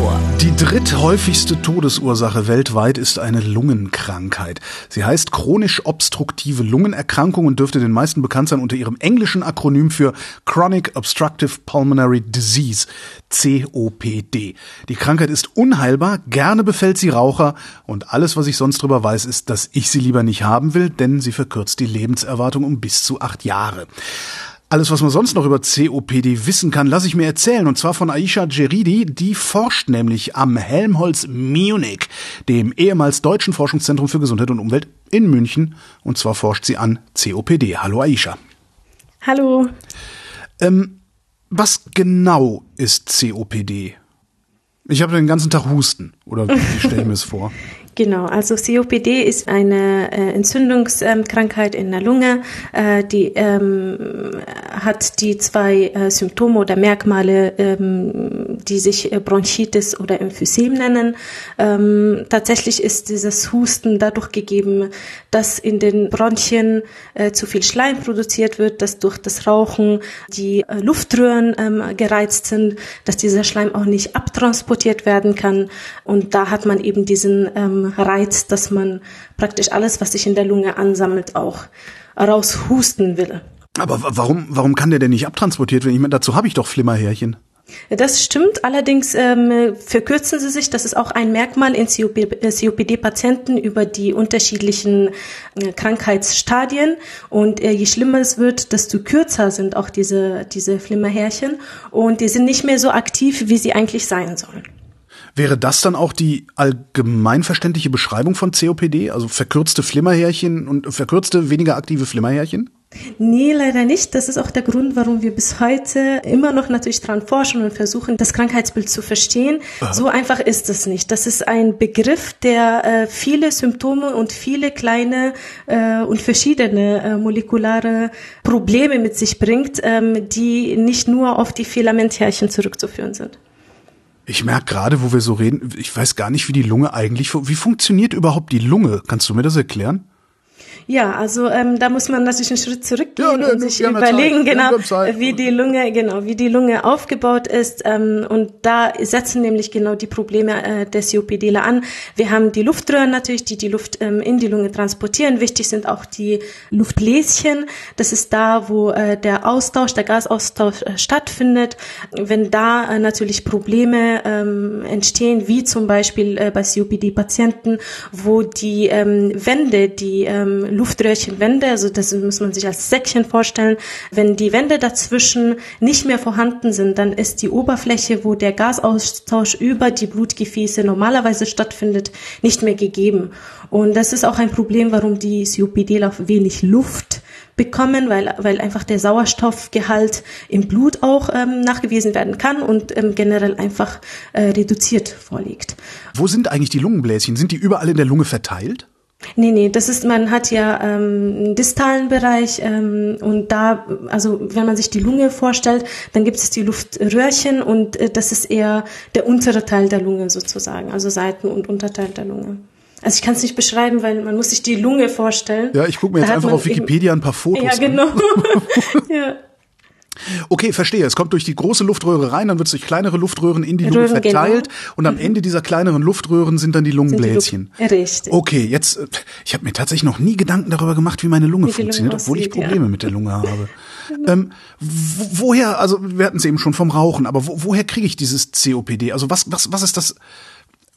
Resonator. Die dritthäufigste Todesursache weltweit ist eine Lungenkrankheit. Sie heißt chronisch obstruktive Lungenerkrankung und dürfte den meisten bekannt sein unter ihrem englischen Akronym für Chronic Obstructive Pulmonary Disease, COPD. Die Krankheit ist unheilbar, gerne befällt sie Raucher und alles, was ich sonst drüber weiß, ist, dass ich sie lieber nicht haben will, denn sie verkürzt die Lebenserwartung um bis zu acht Jahre. Alles, was man sonst noch über COPD wissen kann, lasse ich mir erzählen. Und zwar von Aisha Geridi. Die forscht nämlich am Helmholtz Munich, dem ehemals Deutschen Forschungszentrum für Gesundheit und Umwelt in München. Und zwar forscht sie an COPD. Hallo Aisha. Hallo. Ähm, was genau ist COPD? Ich habe den ganzen Tag Husten. Oder wie stelle ich mir es vor? Genau, also COPD ist eine äh, Entzündungskrankheit in der Lunge, äh, die ähm, hat die zwei äh, Symptome oder Merkmale, ähm, die sich äh, Bronchitis oder Emphysem nennen. Ähm, tatsächlich ist dieses Husten dadurch gegeben, dass in den Bronchien äh, zu viel Schleim produziert wird, dass durch das Rauchen die äh, Luftröhren ähm, gereizt sind, dass dieser Schleim auch nicht abtransportiert werden kann und da hat man eben diesen ähm, Reiz, dass man praktisch alles, was sich in der Lunge ansammelt, auch raushusten will. Aber warum, warum kann der denn nicht abtransportiert werden? Ich meine, dazu habe ich doch Flimmerhärchen. Das stimmt, allerdings ähm, verkürzen sie sich. Das ist auch ein Merkmal in COPD-Patienten über die unterschiedlichen äh, Krankheitsstadien. Und äh, je schlimmer es wird, desto kürzer sind auch diese, diese Flimmerhärchen. Und die sind nicht mehr so aktiv, wie sie eigentlich sein sollen. Wäre das dann auch die allgemeinverständliche Beschreibung von COPD? Also verkürzte Flimmerhärchen und verkürzte, weniger aktive Flimmerhärchen? Nee, leider nicht. Das ist auch der Grund, warum wir bis heute immer noch natürlich dran forschen und versuchen, das Krankheitsbild zu verstehen. Aha. So einfach ist es nicht. Das ist ein Begriff, der äh, viele Symptome und viele kleine äh, und verschiedene äh, molekulare Probleme mit sich bringt, ähm, die nicht nur auf die Filamenthärchen zurückzuführen sind. Ich merke gerade, wo wir so reden, ich weiß gar nicht, wie die Lunge eigentlich, wie funktioniert überhaupt die Lunge? Kannst du mir das erklären? Ja, also ähm, da muss man natürlich einen Schritt zurückgehen ja, und sich überlegen, genau, wie die Lunge, genau, wie die Lunge aufgebaut ist. Ähm, und da setzen nämlich genau die Probleme äh, der COPD an. Wir haben die Luftröhren natürlich, die die Luft ähm, in die Lunge transportieren. Wichtig sind auch die Luftbläschen. Das ist da, wo äh, der Austausch, der Gasaustausch äh, stattfindet. Wenn da äh, natürlich Probleme ähm, entstehen, wie zum Beispiel äh, bei COPD-Patienten, wo die ähm, Wände, die ähm, Luftröhrchenwände, also das muss man sich als Säckchen vorstellen. Wenn die Wände dazwischen nicht mehr vorhanden sind, dann ist die Oberfläche, wo der Gasaustausch über die Blutgefäße normalerweise stattfindet, nicht mehr gegeben. Und das ist auch ein Problem, warum die COPD auf wenig Luft bekommen, weil, weil einfach der Sauerstoffgehalt im Blut auch ähm, nachgewiesen werden kann und ähm, generell einfach äh, reduziert vorliegt. Wo sind eigentlich die Lungenbläschen? Sind die überall in der Lunge verteilt? Nee, nee, das ist, man hat ja ähm, einen distalen Bereich ähm, und da, also wenn man sich die Lunge vorstellt, dann gibt es die Luftröhrchen und äh, das ist eher der untere Teil der Lunge sozusagen, also Seiten- und Unterteil der Lunge. Also ich kann es nicht beschreiben, weil man muss sich die Lunge vorstellen. Ja, ich gucke mir jetzt einfach auf Wikipedia ein paar Fotos an. Ja, genau. ja. Okay, verstehe. Es kommt durch die große Luftröhre rein, dann wird es durch kleinere Luftröhren in die Lunge Röhren, genau. verteilt genau. und am mhm. Ende dieser kleineren Luftröhren sind dann die Lungenbläschen. Die Lu Richtig. Okay, jetzt, äh, ich habe mir tatsächlich noch nie Gedanken darüber gemacht, wie meine Lunge wie funktioniert, Lunge obwohl ich Probleme ja. mit der Lunge habe. Genau. ähm, woher, also wir hatten es eben schon vom Rauchen, aber wo, woher kriege ich dieses COPD? Also was, was, was ist das?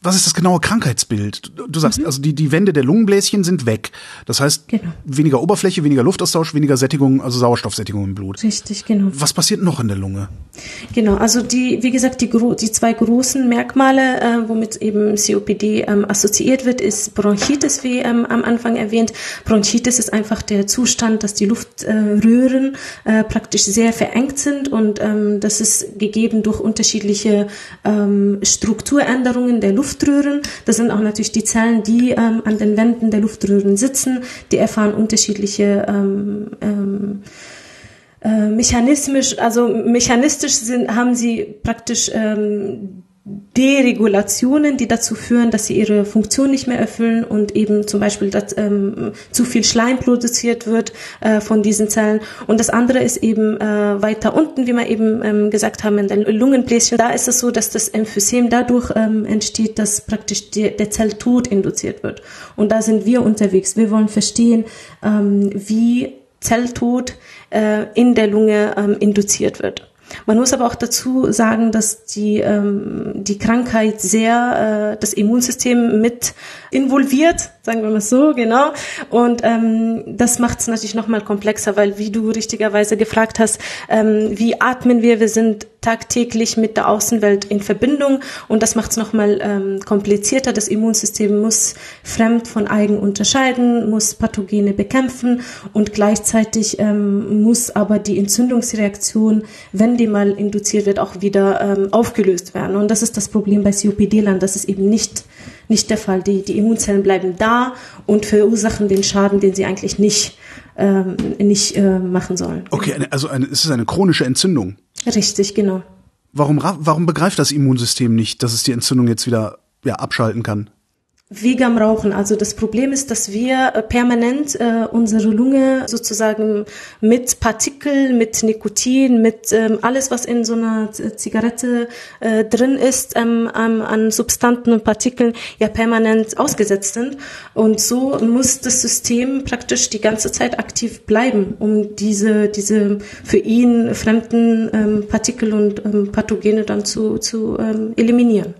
Was ist das genaue Krankheitsbild? Du sagst, mhm. also die, die Wände der Lungenbläschen sind weg. Das heißt, genau. weniger Oberfläche, weniger Luftaustausch, weniger Sättigung, also Sauerstoffsättigung im Blut. Richtig, genau. Was passiert noch in der Lunge? Genau, also die, wie gesagt, die, die zwei großen Merkmale, äh, womit eben COPD ähm, assoziiert wird, ist Bronchitis, wie ähm, am Anfang erwähnt. Bronchitis ist einfach der Zustand, dass die Luftröhren äh, äh, praktisch sehr verengt sind und ähm, das ist gegeben durch unterschiedliche ähm, Strukturänderungen der Luft Luftröhren. Das sind auch natürlich die Zellen, die ähm, an den Wänden der Luftröhren sitzen. Die erfahren unterschiedliche ähm, ähm, äh, mechanistisch, also mechanistisch sind, haben sie praktisch ähm, Deregulationen, die dazu führen, dass sie ihre Funktion nicht mehr erfüllen und eben zum Beispiel, dass ähm, zu viel Schleim produziert wird äh, von diesen Zellen. Und das andere ist eben äh, weiter unten, wie wir eben ähm, gesagt haben, in den Lungenbläschen. Da ist es so, dass das Emphysem dadurch ähm, entsteht, dass praktisch die, der Zelltod induziert wird. Und da sind wir unterwegs. Wir wollen verstehen, ähm, wie Zelltod äh, in der Lunge ähm, induziert wird. Man muss aber auch dazu sagen, dass die, ähm, die Krankheit sehr äh, das Immunsystem mit involviert, sagen wir mal so, genau. Und ähm, das macht es natürlich nochmal komplexer, weil wie du richtigerweise gefragt hast, ähm, wie atmen wir? Wir sind tagtäglich mit der Außenwelt in Verbindung und das macht es nochmal ähm, komplizierter. Das Immunsystem muss fremd von eigen unterscheiden, muss Pathogene bekämpfen und gleichzeitig ähm, muss aber die Entzündungsreaktion, wenn die mal induziert wird, auch wieder ähm, aufgelöst werden. Und das ist das Problem bei COPD-Lern, dass es eben nicht nicht der Fall. Die, die Immunzellen bleiben da und verursachen den Schaden, den sie eigentlich nicht, ähm, nicht äh, machen sollen. Okay, also eine, es ist eine chronische Entzündung. Richtig, genau. Warum, warum begreift das Immunsystem nicht, dass es die Entzündung jetzt wieder ja, abschalten kann? Wie am Rauchen. Also das Problem ist, dass wir äh, permanent äh, unsere Lunge sozusagen mit Partikel, mit Nikotin, mit ähm, alles, was in so einer Zigarette äh, drin ist, ähm, an Substanten und Partikeln ja permanent ausgesetzt sind. Und so muss das System praktisch die ganze Zeit aktiv bleiben, um diese, diese für ihn fremden ähm, Partikel und ähm, Pathogene dann zu, zu ähm, eliminieren.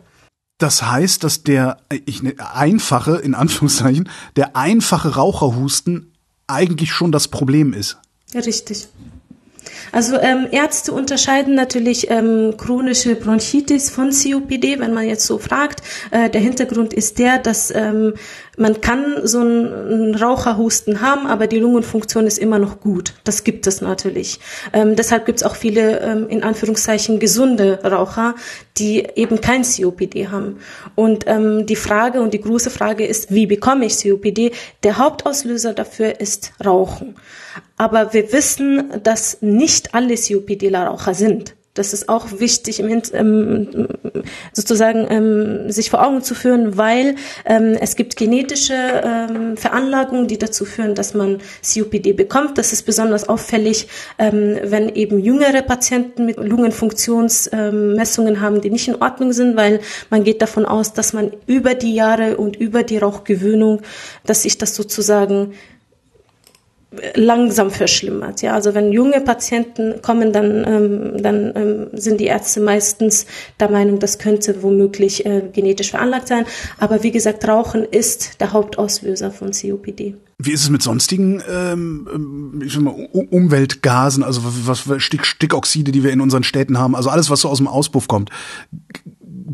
Das heißt, dass der ich, ne, einfache, in Anführungszeichen, der einfache Raucherhusten eigentlich schon das Problem ist. Richtig. Also ähm, Ärzte unterscheiden natürlich ähm, chronische Bronchitis von COPD, wenn man jetzt so fragt. Äh, der Hintergrund ist der, dass ähm, man kann so einen Raucherhusten haben, aber die Lungenfunktion ist immer noch gut. Das gibt es natürlich. Ähm, deshalb gibt es auch viele ähm, in Anführungszeichen gesunde Raucher, die eben kein COPD haben. Und ähm, die Frage und die große Frage ist, wie bekomme ich COPD? Der Hauptauslöser dafür ist Rauchen. Aber wir wissen, dass nicht alle COPD-Raucher sind. Das ist auch wichtig, im ähm, sozusagen ähm, sich vor Augen zu führen, weil ähm, es gibt genetische ähm, Veranlagungen, die dazu führen, dass man COPD bekommt. Das ist besonders auffällig, ähm, wenn eben jüngere Patienten mit Lungenfunktionsmessungen ähm, haben, die nicht in Ordnung sind, weil man geht davon aus, dass man über die Jahre und über die Rauchgewöhnung, dass sich das sozusagen langsam verschlimmert. Ja, also wenn junge Patienten kommen, dann, ähm, dann ähm, sind die Ärzte meistens der Meinung, das könnte womöglich äh, genetisch veranlagt sein. Aber wie gesagt, Rauchen ist der Hauptauslöser von COPD. Wie ist es mit sonstigen ähm, ähm ich mal, Umweltgasen, also was, Stick, Stickoxide, die wir in unseren Städten haben, also alles, was so aus dem Auspuff kommt,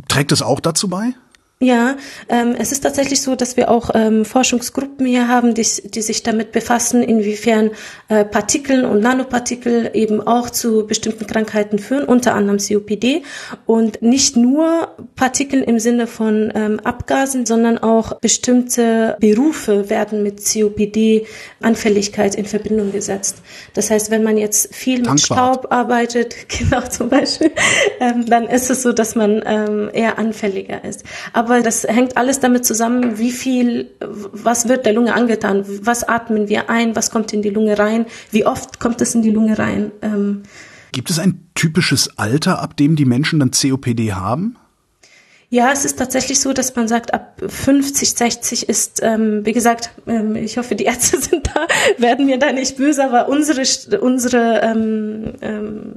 trägt es auch dazu bei? Ja, ähm, es ist tatsächlich so, dass wir auch ähm, Forschungsgruppen hier haben, die, die sich damit befassen, inwiefern äh, Partikel und Nanopartikel eben auch zu bestimmten Krankheiten führen, unter anderem COPD. Und nicht nur Partikel im Sinne von ähm, Abgasen, sondern auch bestimmte Berufe werden mit COPD-Anfälligkeit in Verbindung gesetzt. Das heißt, wenn man jetzt viel mit Staub arbeitet, genau zum Beispiel, ähm, dann ist es so, dass man ähm, eher anfälliger ist. Aber aber das hängt alles damit zusammen, wie viel, was wird der Lunge angetan, was atmen wir ein, was kommt in die Lunge rein, wie oft kommt es in die Lunge rein. Ähm Gibt es ein typisches Alter, ab dem die Menschen dann COPD haben? Ja, es ist tatsächlich so, dass man sagt, ab 50, 60 ist, ähm, wie gesagt, ähm, ich hoffe, die Ärzte sind da, werden mir da nicht böse, aber unsere, unsere ähm, ähm,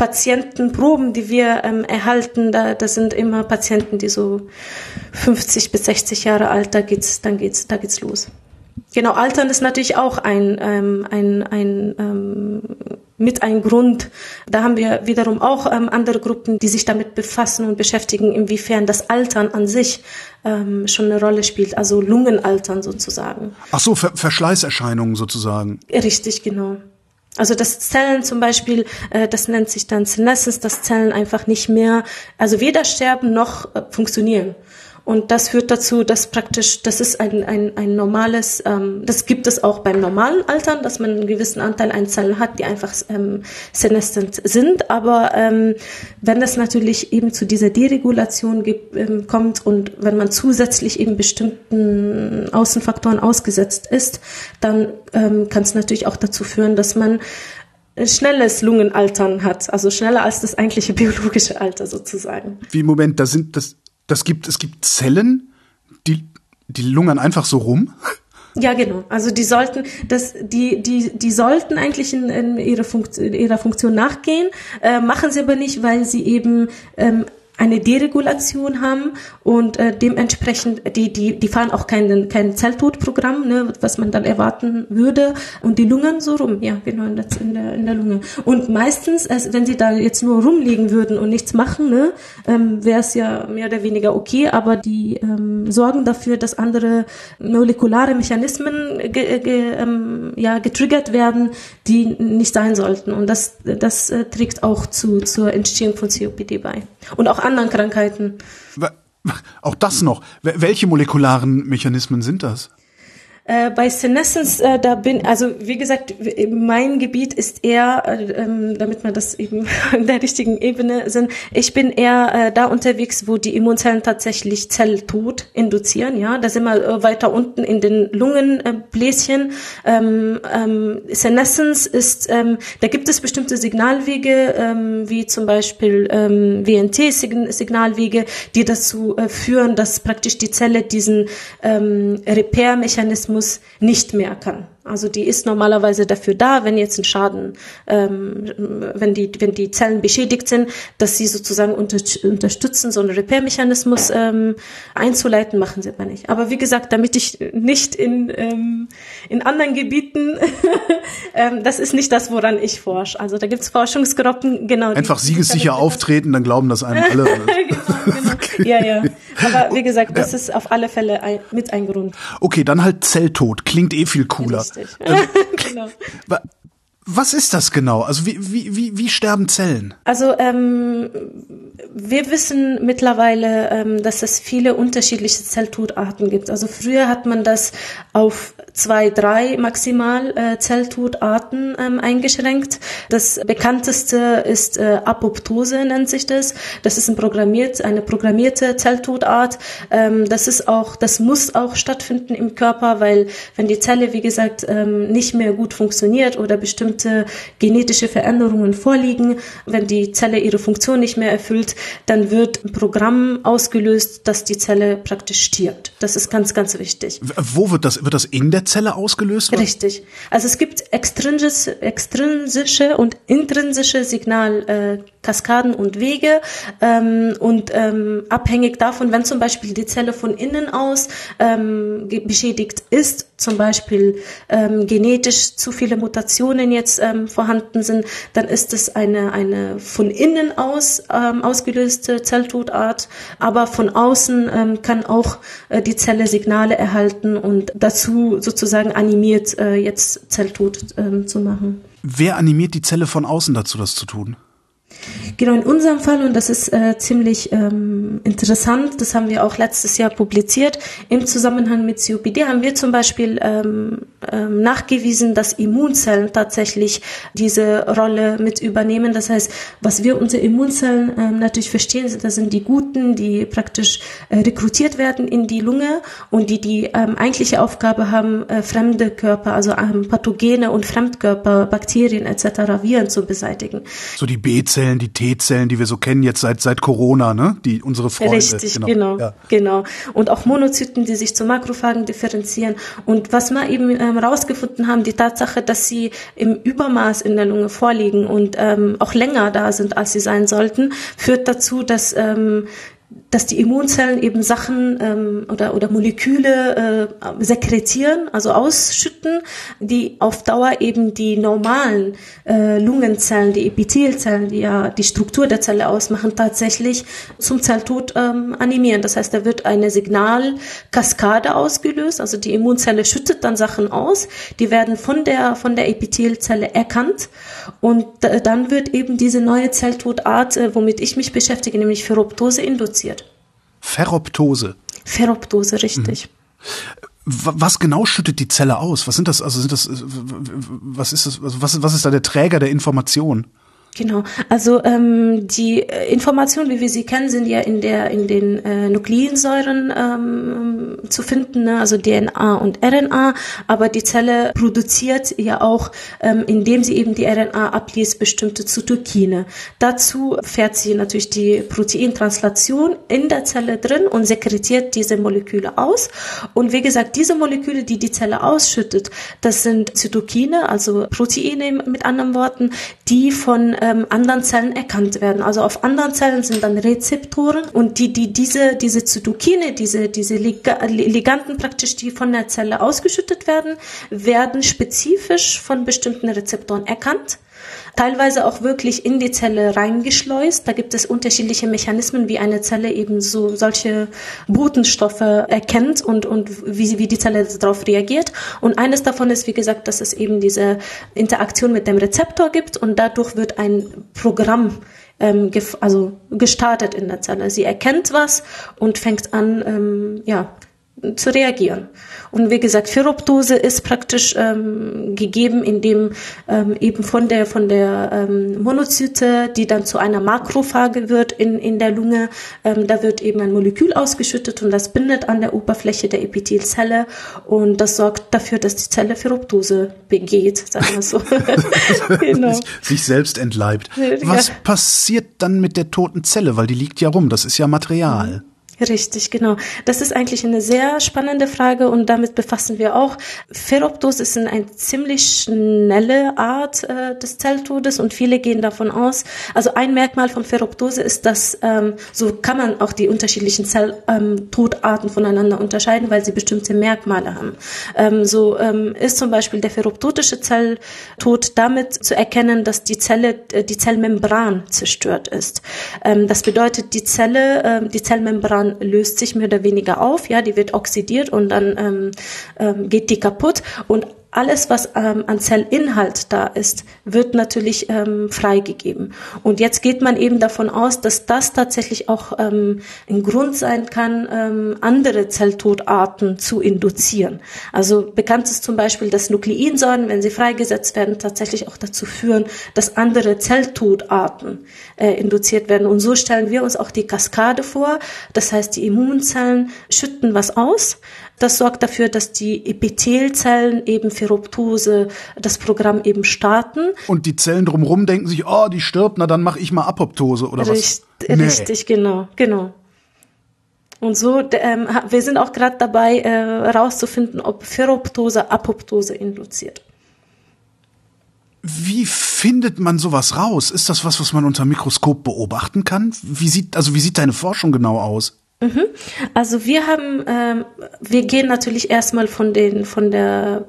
Patientenproben, die wir ähm, erhalten, da, das sind immer Patienten, die so 50 bis 60 Jahre alt, da geht's, dann geht's, da geht's los. Genau, Altern ist natürlich auch ein, ähm, ein, ein ähm, mit ein Grund. Da haben wir wiederum auch ähm, andere Gruppen, die sich damit befassen und beschäftigen, inwiefern das Altern an sich ähm, schon eine Rolle spielt, also Lungenaltern sozusagen. Ach so, Ver Verschleißerscheinungen sozusagen. Richtig, genau. Also dass Zellen zum Beispiel, äh, das nennt sich dann Senescence, dass Zellen einfach nicht mehr, also weder sterben noch äh, funktionieren. Und das führt dazu, dass praktisch, das ist ein, ein, ein normales, ähm, das gibt es auch beim normalen Altern, dass man einen gewissen Anteil an Zellen hat, die einfach ähm, senescent sind. Aber ähm, wenn es natürlich eben zu dieser Deregulation gibt, ähm, kommt und wenn man zusätzlich eben bestimmten Außenfaktoren ausgesetzt ist, dann ähm, kann es natürlich auch dazu führen, dass man schnelles Lungenaltern hat, also schneller als das eigentliche biologische Alter sozusagen. Wie Moment, da sind das das gibt es gibt Zellen, die die lungern einfach so rum. Ja, genau. Also die sollten, das, die, die, die sollten eigentlich in, in ihre Funktion, ihrer Funktion nachgehen, äh, machen sie aber nicht, weil sie eben ähm, eine Deregulation haben und äh, dementsprechend, die, die, die fahren auch kein, kein Zelltodprogramm, ne, was man dann erwarten würde. Und die lungern so rum, ja, genau, in der, in der, Lunge. Und meistens, also wenn sie da jetzt nur rumliegen würden und nichts machen, ne, ähm, wäre es ja mehr oder weniger okay, aber die ähm, sorgen dafür, dass andere molekulare Mechanismen ge, ge, ähm, ja, getriggert werden, die nicht sein sollten. Und das, das äh, trägt auch zu, zur Entstehung von COPD bei. Und auch anderen Krankheiten. Auch das noch. Welche molekularen Mechanismen sind das? Äh, bei Senescence, äh, da bin, also wie gesagt, mein Gebiet ist eher, äh, ähm, damit wir das eben in der richtigen Ebene sind, ich bin eher äh, da unterwegs, wo die Immunzellen tatsächlich Zelltod induzieren, ja, da sind wir äh, weiter unten in den Lungenbläschen. Ähm, ähm, Senescence ist, ähm, da gibt es bestimmte Signalwege, ähm, wie zum Beispiel ähm, WNT-Signalwege, die dazu äh, führen, dass praktisch die Zelle diesen ähm, Repair-Mechanismus Organismus nicht mehr kann. Also die ist normalerweise dafür da, wenn jetzt ein Schaden, ähm, wenn die wenn die Zellen beschädigt sind, dass sie sozusagen unter, unterstützen, so einen Repair-Mechanismus ähm, einzuleiten, machen sie aber nicht. Aber wie gesagt, damit ich nicht in ähm, in anderen Gebieten, ähm, das ist nicht das, woran ich forsche. Also da gibt's Forschungsgruppen, genau. Einfach siegessicher auftreten, dann glauben das einem alle. genau, genau. Ja, ja. Aber wie gesagt, das ja. ist auf alle Fälle ein, mit ein Grund. Okay, dann halt Zelltod. Klingt eh viel cooler. Richtig. Ähm, genau. Was ist das genau? Also wie, wie, wie, wie sterben Zellen? Also ähm, wir wissen mittlerweile, ähm, dass es viele unterschiedliche Zelltodarten gibt. Also früher hat man das auf zwei, drei maximal äh, Zelltodarten ähm, eingeschränkt. Das bekannteste ist äh, Apoptose nennt sich das. Das ist ein programmiert, eine programmierte Zelltodart. Ähm, das ist auch, das muss auch stattfinden im Körper, weil wenn die Zelle, wie gesagt, ähm, nicht mehr gut funktioniert oder bestimmte genetische Veränderungen vorliegen, wenn die Zelle ihre Funktion nicht mehr erfüllt, dann wird ein Programm ausgelöst, dass die Zelle praktisch stirbt. Das ist ganz, ganz wichtig. Wo wird das, wird das in der Zelle ausgelöst? Richtig. Also es gibt extrinsische, und intrinsische Signalkaskaden äh, und Wege ähm, und ähm, abhängig davon, wenn zum Beispiel die Zelle von innen aus ähm, beschädigt ist, zum Beispiel ähm, genetisch zu viele Mutationen jetzt ähm, vorhanden sind, dann ist es eine, eine von innen aus ähm, ausgelöste Zelltodart, aber von außen ähm, kann auch äh, die Zelle Signale erhalten und dazu sozusagen animiert, äh, jetzt Zelltod ähm, zu machen. Wer animiert die Zelle von außen dazu, das zu tun? Genau, in unserem Fall, und das ist äh, ziemlich ähm, interessant, das haben wir auch letztes Jahr publiziert, im Zusammenhang mit COPD haben wir zum Beispiel ähm, ähm, nachgewiesen, dass Immunzellen tatsächlich diese Rolle mit übernehmen. Das heißt, was wir unter Immunzellen ähm, natürlich verstehen, das sind die Guten, die praktisch äh, rekrutiert werden in die Lunge und die die ähm, eigentliche Aufgabe haben, äh, fremde Körper, also ähm, Pathogene und Fremdkörper, Bakterien etc., Viren zu beseitigen. So die B-Zellen, die T-Zellen, die wir so kennen jetzt seit seit Corona, ne? Die unsere Freunde. Richtig, genau, genau. Ja. genau. Und auch Monozyten, die sich zu Makrophagen differenzieren. Und was wir eben ähm, rausgefunden haben, die Tatsache, dass sie im Übermaß in der Lunge vorliegen und ähm, auch länger da sind, als sie sein sollten, führt dazu, dass ähm, dass die Immunzellen eben Sachen ähm, oder, oder Moleküle äh, sekretieren, also ausschütten, die auf Dauer eben die normalen äh, Lungenzellen, die Epithelzellen, die ja die Struktur der Zelle ausmachen, tatsächlich zum Zelltod ähm, animieren. Das heißt, da wird eine Signalkaskade ausgelöst, also die Immunzelle schüttet dann Sachen aus, die werden von der, von der Epithelzelle erkannt und dann wird eben diese neue Zelltodart, äh, womit ich mich beschäftige, nämlich Ferroptose induziert. Ferroptose. Ferroptose, richtig. Mhm. Was genau schüttet die Zelle aus? Was sind das, also sind das, was ist das, also was, was ist da der Träger der Information? Genau, also ähm, die äh, Informationen, wie wir sie kennen, sind ja in der in den äh, Nukleinsäuren ähm, zu finden, ne? also DNA und RNA. Aber die Zelle produziert ja auch, ähm, indem sie eben die RNA abliest, bestimmte Zytokine. Dazu fährt sie natürlich die Proteintranslation in der Zelle drin und sekretiert diese Moleküle aus. Und wie gesagt, diese Moleküle, die die Zelle ausschüttet, das sind Zytokine, also Proteine mit anderen Worten, die von ähm, anderen Zellen erkannt werden. Also auf anderen Zellen sind dann Rezeptoren und die, die diese, diese Zytokine, diese, diese Liganden praktisch, die von der Zelle ausgeschüttet werden, werden spezifisch von bestimmten Rezeptoren erkannt teilweise auch wirklich in die Zelle reingeschleust. Da gibt es unterschiedliche Mechanismen, wie eine Zelle eben so solche Botenstoffe erkennt und, und wie, wie die Zelle darauf reagiert. Und eines davon ist, wie gesagt, dass es eben diese Interaktion mit dem Rezeptor gibt und dadurch wird ein Programm ähm, also gestartet in der Zelle. Sie erkennt was und fängt an, ähm, ja, zu reagieren. Und wie gesagt, Ferroptose ist praktisch ähm, gegeben, indem ähm, eben von der von der ähm, Monozyte, die dann zu einer Makrophage wird in in der Lunge, ähm, da wird eben ein Molekül ausgeschüttet und das bindet an der Oberfläche der Epithelzelle und das sorgt dafür, dass die Zelle Ferroptose begeht, sagen wir so. genau. Sich selbst entleibt. Was ja. passiert dann mit der toten Zelle, weil die liegt ja rum, das ist ja Material. Richtig, genau. Das ist eigentlich eine sehr spannende Frage und damit befassen wir auch. Ferroptos ist eine ziemlich schnelle Art äh, des Zelltodes und viele gehen davon aus. Also ein Merkmal von Ferroptose ist, dass ähm, so kann man auch die unterschiedlichen Zelltodarten ähm, voneinander unterscheiden, weil sie bestimmte Merkmale haben. Ähm, so ähm, ist zum Beispiel der ferroptotische Zelltod damit zu erkennen, dass die Zelle, äh, die Zellmembran zerstört ist. Ähm, das bedeutet, die Zelle, äh, die Zellmembran löst sich mehr oder weniger auf, ja, die wird oxidiert und dann ähm, ähm, geht die kaputt. Und alles, was ähm, an Zellinhalt da ist, wird natürlich ähm, freigegeben. Und jetzt geht man eben davon aus, dass das tatsächlich auch ähm, ein Grund sein kann, ähm, andere Zelltodarten zu induzieren. Also bekannt ist zum Beispiel, dass Nukleinsäuren, wenn sie freigesetzt werden, tatsächlich auch dazu führen, dass andere Zelltodarten äh, induziert werden. Und so stellen wir uns auch die Kaskade vor. Das heißt, die Immunzellen schütten was aus, das sorgt dafür, dass die Epithelzellen eben für Ruptose das Programm eben starten. Und die Zellen drumherum denken sich, oh, die stirbt, na dann mache ich mal Apoptose oder Richt, was? Nee. Richtig, genau, genau. Und so, ähm, wir sind auch gerade dabei, äh, herauszufinden, ob Ferroptose Apoptose induziert. Wie findet man sowas raus? Ist das was, was man unter Mikroskop beobachten kann? Wie sieht, also wie sieht deine Forschung genau aus? Mhm. Also wir haben, ähm, wir gehen natürlich erstmal von den von der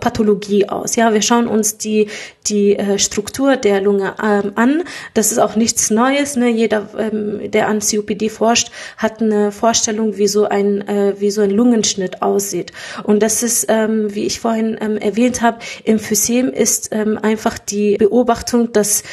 Pathologie aus. Ja, wir schauen uns die die äh, Struktur der Lunge ähm, an. Das ist auch nichts Neues. Ne? Jeder, ähm, der an COPD forscht, hat eine Vorstellung, wie so ein äh, wie so ein Lungenschnitt aussieht. Und das ist, ähm, wie ich vorhin ähm, erwähnt habe, Emphysem ist ähm, einfach die Beobachtung, dass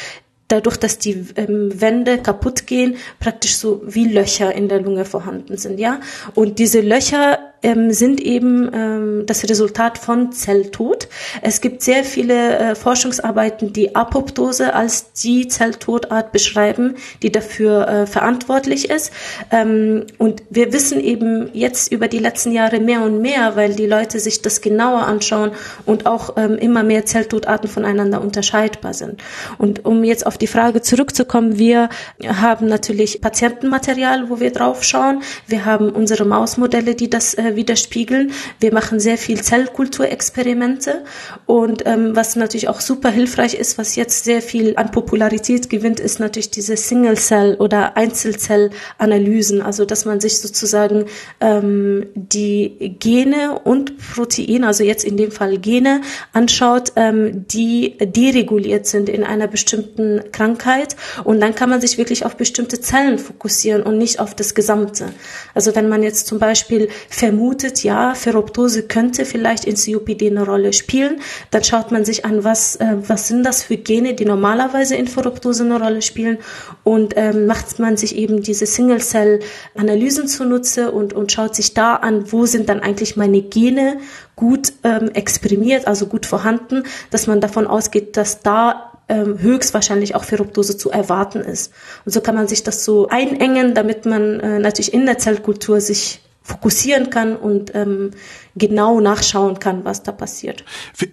dadurch, dass die ähm, Wände kaputt gehen, praktisch so wie Löcher in der Lunge vorhanden sind, ja. Und diese Löcher ähm, sind eben ähm, das Resultat von Zelltod. Es gibt sehr viele äh, Forschungsarbeiten, die Apoptose als die Zelltodart beschreiben, die dafür äh, verantwortlich ist. Ähm, und wir wissen eben jetzt über die letzten Jahre mehr und mehr, weil die Leute sich das genauer anschauen und auch ähm, immer mehr Zelltodarten voneinander unterscheidbar sind. Und um jetzt auf die Frage zurückzukommen, wir haben natürlich Patientenmaterial, wo wir drauf schauen. Wir haben unsere Mausmodelle, die das äh, widerspiegeln. Wir machen sehr viel Zellkulturexperimente und ähm, was natürlich auch super hilfreich ist, was jetzt sehr viel an Popularität gewinnt, ist natürlich diese Single-Cell- oder Einzelzell-Analysen, also dass man sich sozusagen ähm, die Gene und Proteine, also jetzt in dem Fall Gene, anschaut, ähm, die dereguliert sind in einer bestimmten Krankheit und dann kann man sich wirklich auf bestimmte Zellen fokussieren und nicht auf das Gesamte. Also wenn man jetzt zum Beispiel vermutet, vermutet, ja, Ferroptose könnte vielleicht in COPD eine Rolle spielen. Dann schaut man sich an, was, äh, was sind das für Gene, die normalerweise in Ferroptose eine Rolle spielen und ähm, macht man sich eben diese Single-Cell-Analysen zunutze und, und schaut sich da an, wo sind dann eigentlich meine Gene gut ähm, exprimiert, also gut vorhanden, dass man davon ausgeht, dass da ähm, höchstwahrscheinlich auch Ferroptose zu erwarten ist. Und so kann man sich das so einengen, damit man äh, natürlich in der Zellkultur sich fokussieren kann und ähm, genau nachschauen kann, was da passiert.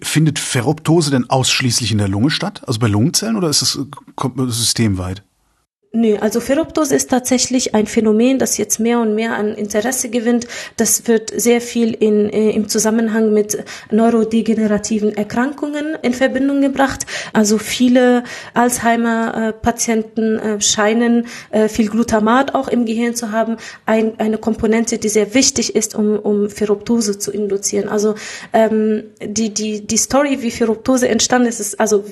Findet Ferroptose denn ausschließlich in der Lunge statt, also bei Lungenzellen, oder ist es systemweit? Nö, also Ferroptose ist tatsächlich ein Phänomen, das jetzt mehr und mehr an Interesse gewinnt. Das wird sehr viel in, äh, im Zusammenhang mit neurodegenerativen Erkrankungen in Verbindung gebracht. Also viele Alzheimer-Patienten äh, scheinen äh, viel Glutamat auch im Gehirn zu haben. Ein, eine Komponente, die sehr wichtig ist, um, um Ferroptose zu induzieren. Also ähm, die, die, die Story, wie Ferroptose entstanden ist, ist also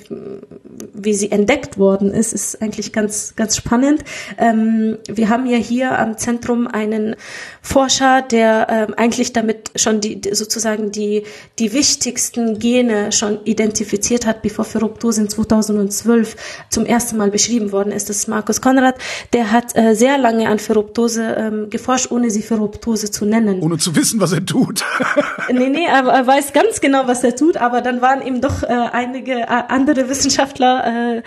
wie sie entdeckt worden ist, ist eigentlich ganz, ganz spannend spannend. Ähm, wir haben ja hier am Zentrum einen Forscher, der ähm, eigentlich damit schon die sozusagen die die wichtigsten Gene schon identifiziert hat, bevor Ferroptose in 2012 zum ersten Mal beschrieben worden ist. Das ist Markus Konrad. Der hat äh, sehr lange an Ferroptose ähm, geforscht, ohne sie Ferroptose zu nennen. Ohne zu wissen, was er tut. nee, nee, er, er weiß ganz genau, was er tut, aber dann waren ihm doch äh, einige äh, andere Wissenschaftler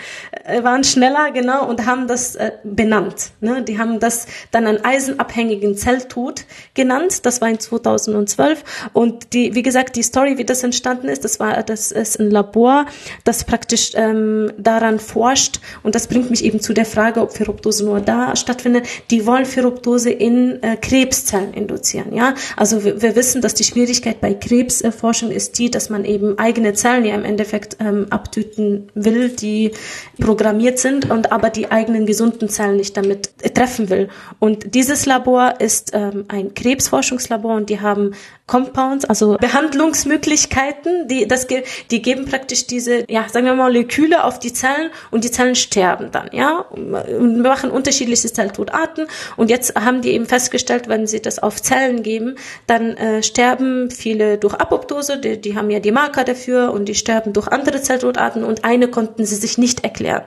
äh, waren schneller, genau, und haben das äh, benannt. Ne? Die haben das dann einen eisenabhängigen Zelltod genannt. Das war in 2012. Und die, wie gesagt, die Story, wie das entstanden ist, das war, das ist ein Labor, das praktisch ähm, daran forscht. Und das bringt mich eben zu der Frage, ob Ferroptose nur da stattfindet. Die wollen Ferroptose in äh, Krebszellen induzieren. Ja, also wir, wir wissen, dass die Schwierigkeit bei Krebsforschung ist die, dass man eben eigene Zellen ja im Endeffekt ähm, abtöten will, die programmiert sind und aber die eigenen Gesundheits gesunden Zellen nicht damit treffen will. Und dieses Labor ist ähm, ein Krebsforschungslabor und die haben Compounds, also Behandlungsmöglichkeiten, die das die geben praktisch diese, ja, sagen wir mal Moleküle auf die Zellen und die Zellen sterben dann, ja, und machen unterschiedliche Zelltodarten und jetzt haben die eben festgestellt, wenn sie das auf Zellen geben, dann äh, sterben viele durch Apoptose, die, die haben ja die Marker dafür und die sterben durch andere Zelltodarten und eine konnten sie sich nicht erklären.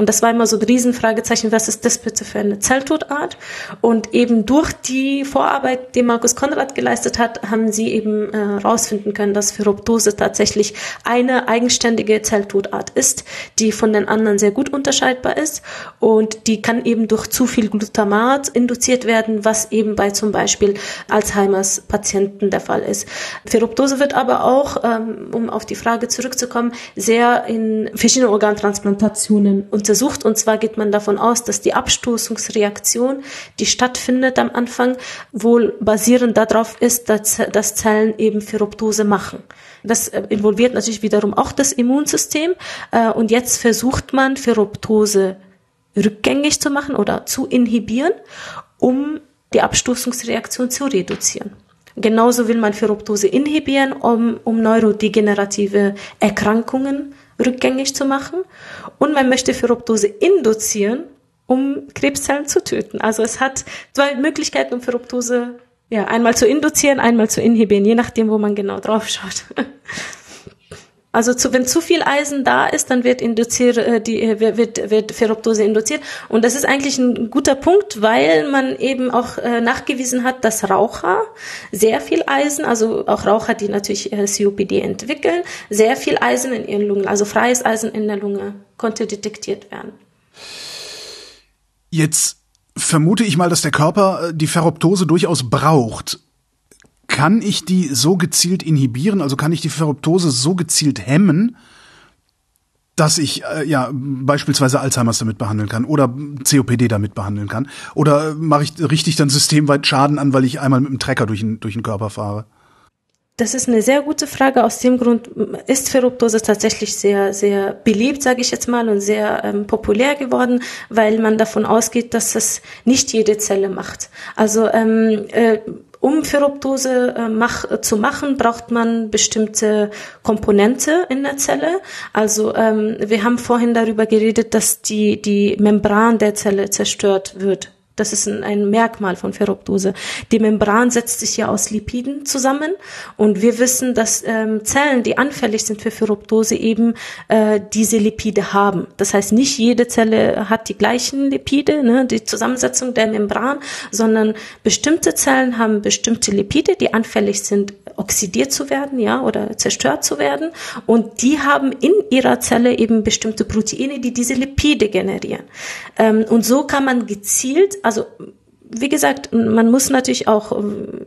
Und das war immer so ein Riesenfragezeichen, was ist das bitte für eine Zelltodart? Und eben durch die Vorarbeit, die Markus Konrad geleistet hat, haben sie eben herausfinden äh, können, dass Ferroptose tatsächlich eine eigenständige Zelltodart ist, die von den anderen sehr gut unterscheidbar ist. Und die kann eben durch zu viel Glutamat induziert werden, was eben bei zum Beispiel Alzheimers Patienten der Fall ist. Ferroptose wird aber auch, ähm, um auf die Frage zurückzukommen, sehr in verschiedenen Organtransplantationen und untersucht. Und zwar geht man davon aus, dass die Abstoßungsreaktion, die stattfindet am Anfang, wohl basierend darauf ist, dass, dass Zellen eben Ferroptose machen. Das äh, involviert natürlich wiederum auch das Immunsystem. Äh, und jetzt versucht man Ferroptose rückgängig zu machen oder zu inhibieren, um die Abstoßungsreaktion zu reduzieren. Genauso will man Ferroptose inhibieren, um, um neurodegenerative Erkrankungen rückgängig zu machen. Und man möchte Ferroptose induzieren, um Krebszellen zu töten. Also es hat zwei Möglichkeiten, um Ferroptose ja, einmal zu induzieren, einmal zu inhibieren, je nachdem, wo man genau drauf schaut. Also zu, wenn zu viel Eisen da ist, dann wird induziert, äh, die, äh, wird, wird Ferroptose induziert. Und das ist eigentlich ein guter Punkt, weil man eben auch äh, nachgewiesen hat, dass Raucher sehr viel Eisen, also auch Raucher, die natürlich äh, COPD entwickeln, sehr viel Eisen in ihren Lungen, also freies Eisen in der Lunge konnte detektiert werden. Jetzt vermute ich mal, dass der Körper äh, die Ferroptose durchaus braucht kann ich die so gezielt inhibieren, also kann ich die Ferroptose so gezielt hemmen, dass ich äh, ja beispielsweise Alzheimer's damit behandeln kann oder COPD damit behandeln kann? Oder mache ich richtig dann systemweit Schaden an, weil ich einmal mit dem Trecker durch den, durch den Körper fahre? Das ist eine sehr gute Frage. Aus dem Grund ist Ferroptose tatsächlich sehr, sehr beliebt, sage ich jetzt mal, und sehr ähm, populär geworden, weil man davon ausgeht, dass es nicht jede Zelle macht. Also ähm, äh, um Ferroptose äh, mach, zu machen, braucht man bestimmte Komponente in der Zelle. Also ähm, wir haben vorhin darüber geredet, dass die, die Membran der Zelle zerstört wird Das ist ein, ein Merkmal von Ferroptose. Die Membran setzt sich ja aus Lipiden zusammen und wir wissen, dass ähm, Zellen, die anfällig sind für Ferroptose, eben äh, diese Lipide haben. Das heißt, nicht jede Zelle hat die gleichen Lipide, ne, die Zusammensetzung der Membran, sondern bestimmte Zellen haben bestimmte Lipide, die anfällig sind, oxidiert zu werden, ja, oder zerstört zu werden. Und die haben in ihrer Zelle eben bestimmte Proteine, die diese Lipide generieren. Ähm, und so kann man gezielt, also wie gesagt, man muss natürlich auch ähm,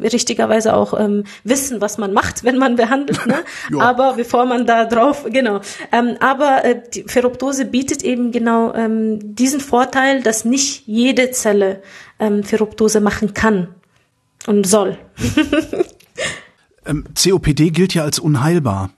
richtigerweise auch ähm, wissen, was man macht, wenn man behandelt. Ne? aber bevor man da drauf, genau. Ähm, aber äh, die Ferroptose bietet eben genau ähm, diesen Vorteil, dass nicht jede Zelle ähm, Ferroptose machen kann und soll. ähm, COPD gilt ja als unheilbar.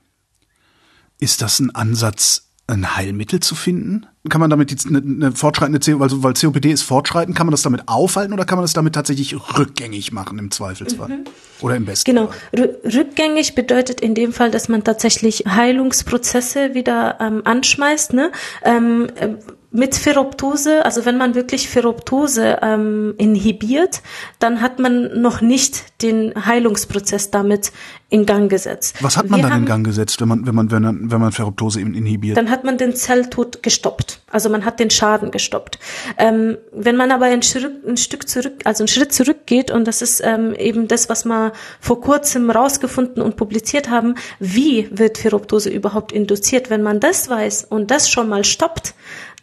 Ist das ein Ansatz, ein Heilmittel zu finden? Kann man damit jetzt eine, eine fortschreitende CO, weil, weil COPD ist fortschreitend, kann man das damit aufhalten oder kann man das damit tatsächlich rückgängig machen im Zweifelsfall? Mhm. Oder im besten genau. Fall? Genau. Rückgängig bedeutet in dem Fall, dass man tatsächlich Heilungsprozesse wieder ähm, anschmeißt. Ne? Ähm, äh, mit Ferroptose, also wenn man wirklich Ferroptose ähm, inhibiert, dann hat man noch nicht den Heilungsprozess damit in Gang gesetzt. Was hat man Wir dann haben, in Gang gesetzt, wenn man wenn man wenn man, wenn man Ferroptose inhibiert? Dann hat man den Zelltod gestoppt, also man hat den Schaden gestoppt. Ähm, wenn man aber ein, Schritt, ein Stück zurück, also einen Schritt zurückgeht und das ist ähm, eben das, was wir vor kurzem rausgefunden und publiziert haben, wie wird Ferroptose überhaupt induziert? Wenn man das weiß und das schon mal stoppt,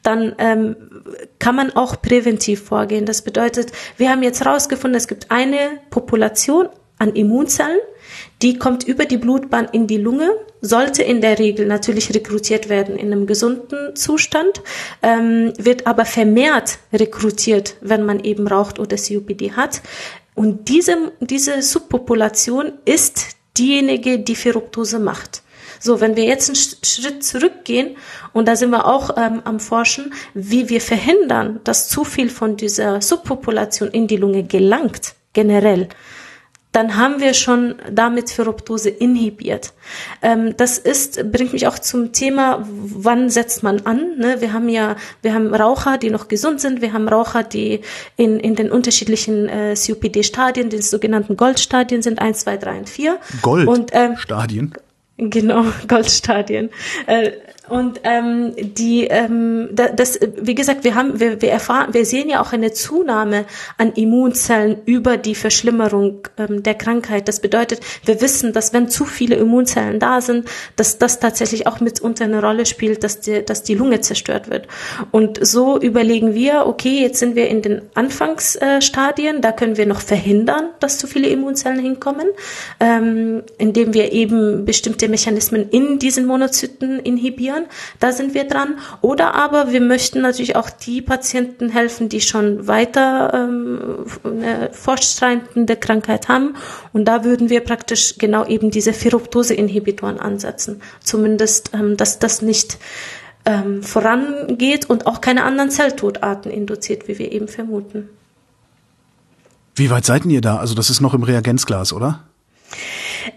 dann ähm, kann man auch präventiv vorgehen. Das bedeutet, wir haben jetzt herausgefunden, es gibt eine Population an Immunzellen, die kommt über die Blutbahn in die Lunge, sollte in der Regel natürlich rekrutiert werden in einem gesunden Zustand, ähm, wird aber vermehrt rekrutiert, wenn man eben raucht oder COPD hat. Und diese, diese Subpopulation ist diejenige, die Ferroptose macht. So, wenn wir jetzt einen Schritt zurückgehen, und da sind wir auch ähm, am Forschen, wie wir verhindern, dass zu viel von dieser Subpopulation in die Lunge gelangt, generell, dann haben wir schon damit Ferroptose inhibiert. Ähm, das ist, bringt mich auch zum Thema, wann setzt man an? Ne? Wir haben ja, wir haben Raucher, die noch gesund sind, wir haben Raucher, die in, in den unterschiedlichen äh, COPD-Stadien, den sogenannten Goldstadien sind, eins, zwei, drei und vier. Gold? Und, ähm, Stadien? Genau, Goldstadien. Äh, und ähm, die, ähm, das, wie gesagt, wir haben, wir, wir erfahren, wir sehen ja auch eine Zunahme an Immunzellen über die Verschlimmerung ähm, der Krankheit. Das bedeutet, wir wissen, dass wenn zu viele Immunzellen da sind, dass das tatsächlich auch mitunter eine Rolle spielt, dass die, dass die Lunge zerstört wird. Und so überlegen wir, okay, jetzt sind wir in den Anfangsstadien, da können wir noch verhindern, dass zu viele Immunzellen hinkommen, ähm, indem wir eben bestimmte Mechanismen in diesen Monozyten inhibieren führen. Da sind wir dran. Oder aber wir möchten natürlich auch die Patienten helfen, die schon weiter ähm, eine fortschreitende Krankheit haben. Und da würden wir praktisch genau eben diese Ferroptose-Inhibitoren ansetzen. Zumindest, ähm, dass das nicht ähm, vorangeht und auch keine anderen Zelltodarten induziert, wie wir eben vermuten. Wie weit seid ihr da? Also das ist noch im Reagenzglas, oder?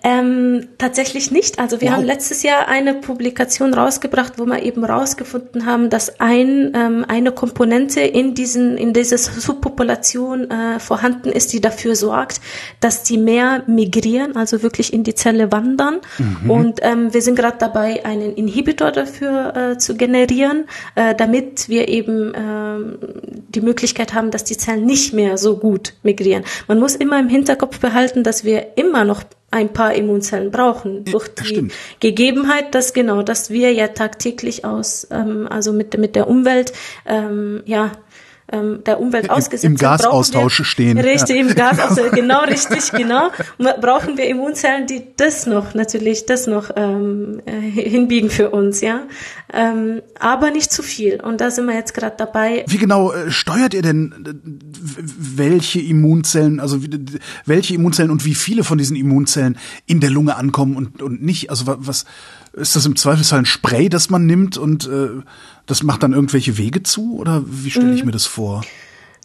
Ähm, tatsächlich nicht. Also wir wow. haben letztes Jahr eine Publikation rausgebracht, wo wir eben rausgefunden haben, dass ein, ähm, eine Komponente in diesen in dieser Subpopulation äh, vorhanden ist, die dafür sorgt, dass die mehr migrieren, also wirklich in die Zelle wandern. Mhm. Und ähm, wir sind gerade dabei, einen Inhibitor dafür äh, zu generieren, äh, damit wir eben äh, die Möglichkeit haben, dass die Zellen nicht mehr so gut migrieren. Man muss immer im Hinterkopf behalten, dass wir immer noch ein paar Immunzellen brauchen durch die stimmt. Gegebenheit, dass genau, dass wir ja tagtäglich aus, ähm, also mit mit der Umwelt, ähm, ja ähm, der Umwelt Im, ausgesetzt Im Gasaustausch wir, stehen. Richtig, ja. im Gasaustausch, genau, richtig, genau. brauchen wir Immunzellen, die das noch, natürlich, das noch ähm, äh, hinbiegen für uns, ja. Ähm, aber nicht zu viel. Und da sind wir jetzt gerade dabei. Wie genau äh, steuert ihr denn äh, welche Immunzellen, also welche Immunzellen und wie viele von diesen Immunzellen in der Lunge ankommen und, und nicht? Also was ist das im Zweifelsfall ein Spray, das man nimmt und äh, das macht dann irgendwelche Wege zu oder wie stelle ich mhm. mir das vor?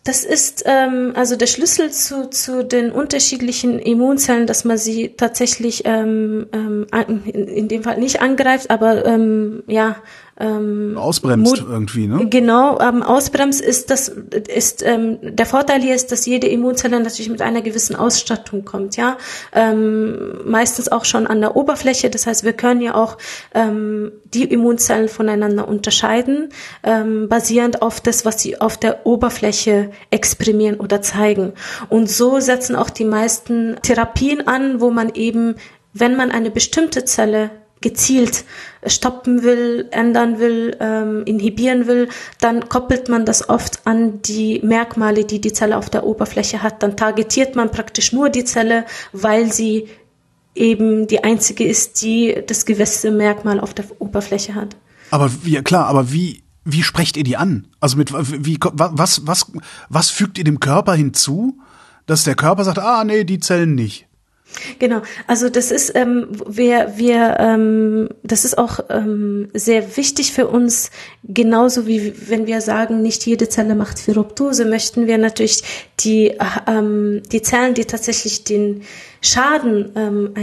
Das ist ähm, also der Schlüssel zu, zu den unterschiedlichen Immunzellen, dass man sie tatsächlich ähm, ähm, in, in dem Fall nicht angreift, aber ähm, ja ähm, ausbremst irgendwie, ne? Genau, ähm, ausbremst ist das ist ähm, der Vorteil hier ist, dass jede Immunzelle natürlich mit einer gewissen Ausstattung kommt, ja, ähm, meistens auch schon an der Oberfläche. Das heißt, wir können ja auch ähm, die Immunzellen voneinander unterscheiden, ähm, basierend auf das, was sie auf der Oberfläche exprimieren oder zeigen. Und so setzen auch die meisten Therapien an, wo man eben, wenn man eine bestimmte Zelle gezielt stoppen will, ändern will, ähm, inhibieren will, dann koppelt man das oft an die Merkmale, die die Zelle auf der Oberfläche hat. Dann targetiert man praktisch nur die Zelle, weil sie eben die einzige ist, die das gewisse Merkmal auf der Oberfläche hat. Aber ja klar, aber wie wie sprecht ihr die an? Also mit wie was was was fügt ihr dem Körper hinzu, dass der Körper sagt, ah nee, die Zellen nicht? Genau, also das ist ähm, wir wir ähm, das ist auch ähm, sehr wichtig für uns, genauso wie wenn wir sagen, nicht jede Zelle macht Ferroptose, möchten wir natürlich die ähm, die Zellen, die tatsächlich den Schaden ähm,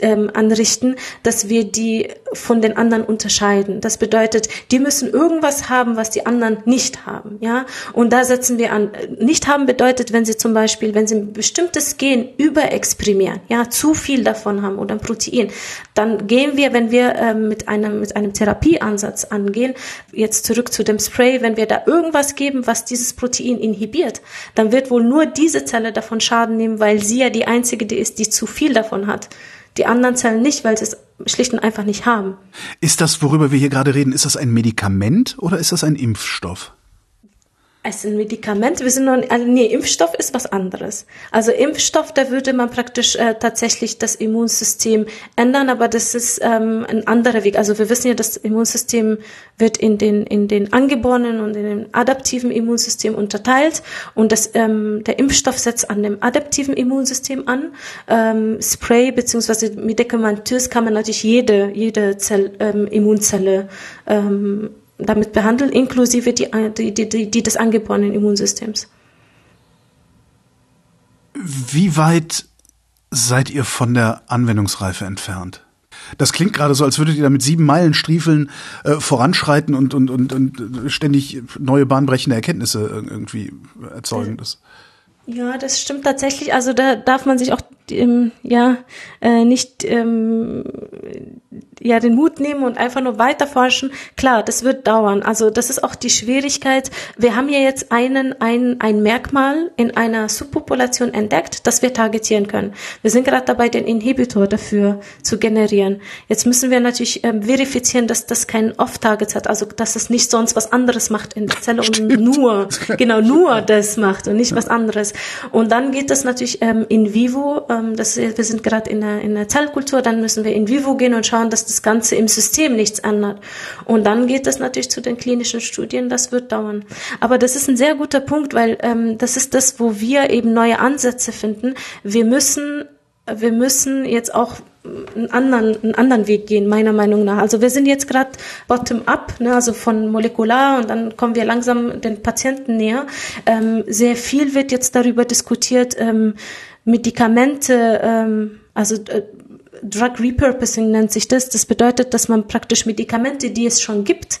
ähm, anrichten, dass wir die von den anderen unterscheiden. Das bedeutet, die müssen irgendwas haben, was die anderen nicht haben, ja. Und da setzen wir an. Nicht haben bedeutet, wenn sie zum Beispiel, wenn sie ein bestimmtes Gen überexprimieren, ja, zu viel davon haben oder ein Protein, dann gehen wir, wenn wir ähm, mit einem mit einem Therapieansatz angehen, jetzt zurück zu dem Spray, wenn wir da irgendwas geben, was dieses Protein inhibiert, dann wird wohl nur diese Zelle davon Schaden nehmen, weil sie ja die einzige, die ist, die zu viel davon hat. Die anderen Zellen nicht, weil sie es schlicht und einfach nicht haben. Ist das, worüber wir hier gerade reden, ist das ein Medikament oder ist das ein Impfstoff? Ist ein Medikament. Wir sind noch, also nee, Impfstoff ist was anderes. Also Impfstoff, da würde man praktisch äh, tatsächlich das Immunsystem ändern, aber das ist ähm, ein anderer Weg. Also wir wissen ja, das Immunsystem wird in den in den angeborenen und in dem adaptiven Immunsystem unterteilt und das ähm, der Impfstoff setzt an dem adaptiven Immunsystem an. Ähm, Spray beziehungsweise medikamentös kann man natürlich jede jede Zell, ähm, Immunzelle ähm, damit behandeln, inklusive die, die, die, die des angeborenen Immunsystems. Wie weit seid ihr von der Anwendungsreife entfernt? Das klingt gerade so, als würdet ihr da mit sieben Meilen Striefeln äh, voranschreiten und, und, und, und ständig neue bahnbrechende Erkenntnisse irgendwie erzeugen. Das ja, das stimmt tatsächlich. Also da darf man sich auch ähm, ja äh, nicht ähm, ja den Mut nehmen und einfach nur weiter forschen. Klar, das wird dauern. Also das ist auch die Schwierigkeit. Wir haben ja jetzt einen ein ein Merkmal in einer Subpopulation entdeckt, das wir targetieren können. Wir sind gerade dabei, den Inhibitor dafür zu generieren. Jetzt müssen wir natürlich ähm, verifizieren, dass das keinen Off-Targets hat, also dass es nicht sonst was anderes macht in der Zelle Stimmt. und nur genau nur das macht und nicht was anderes. Und dann geht das natürlich ähm, in vivo. Ähm, das, wir sind gerade in der, in der Zellkultur, dann müssen wir in vivo gehen und schauen, dass das Ganze im System nichts ändert. Und dann geht das natürlich zu den klinischen Studien. Das wird dauern. Aber das ist ein sehr guter Punkt, weil ähm, das ist das, wo wir eben neue Ansätze finden. Wir müssen wir müssen jetzt auch einen anderen, einen anderen Weg gehen, meiner Meinung nach. Also wir sind jetzt gerade bottom-up, ne, also von molekular und dann kommen wir langsam den Patienten näher. Ähm, sehr viel wird jetzt darüber diskutiert, ähm, Medikamente, ähm, also äh, Drug Repurposing nennt sich das. Das bedeutet, dass man praktisch Medikamente, die es schon gibt,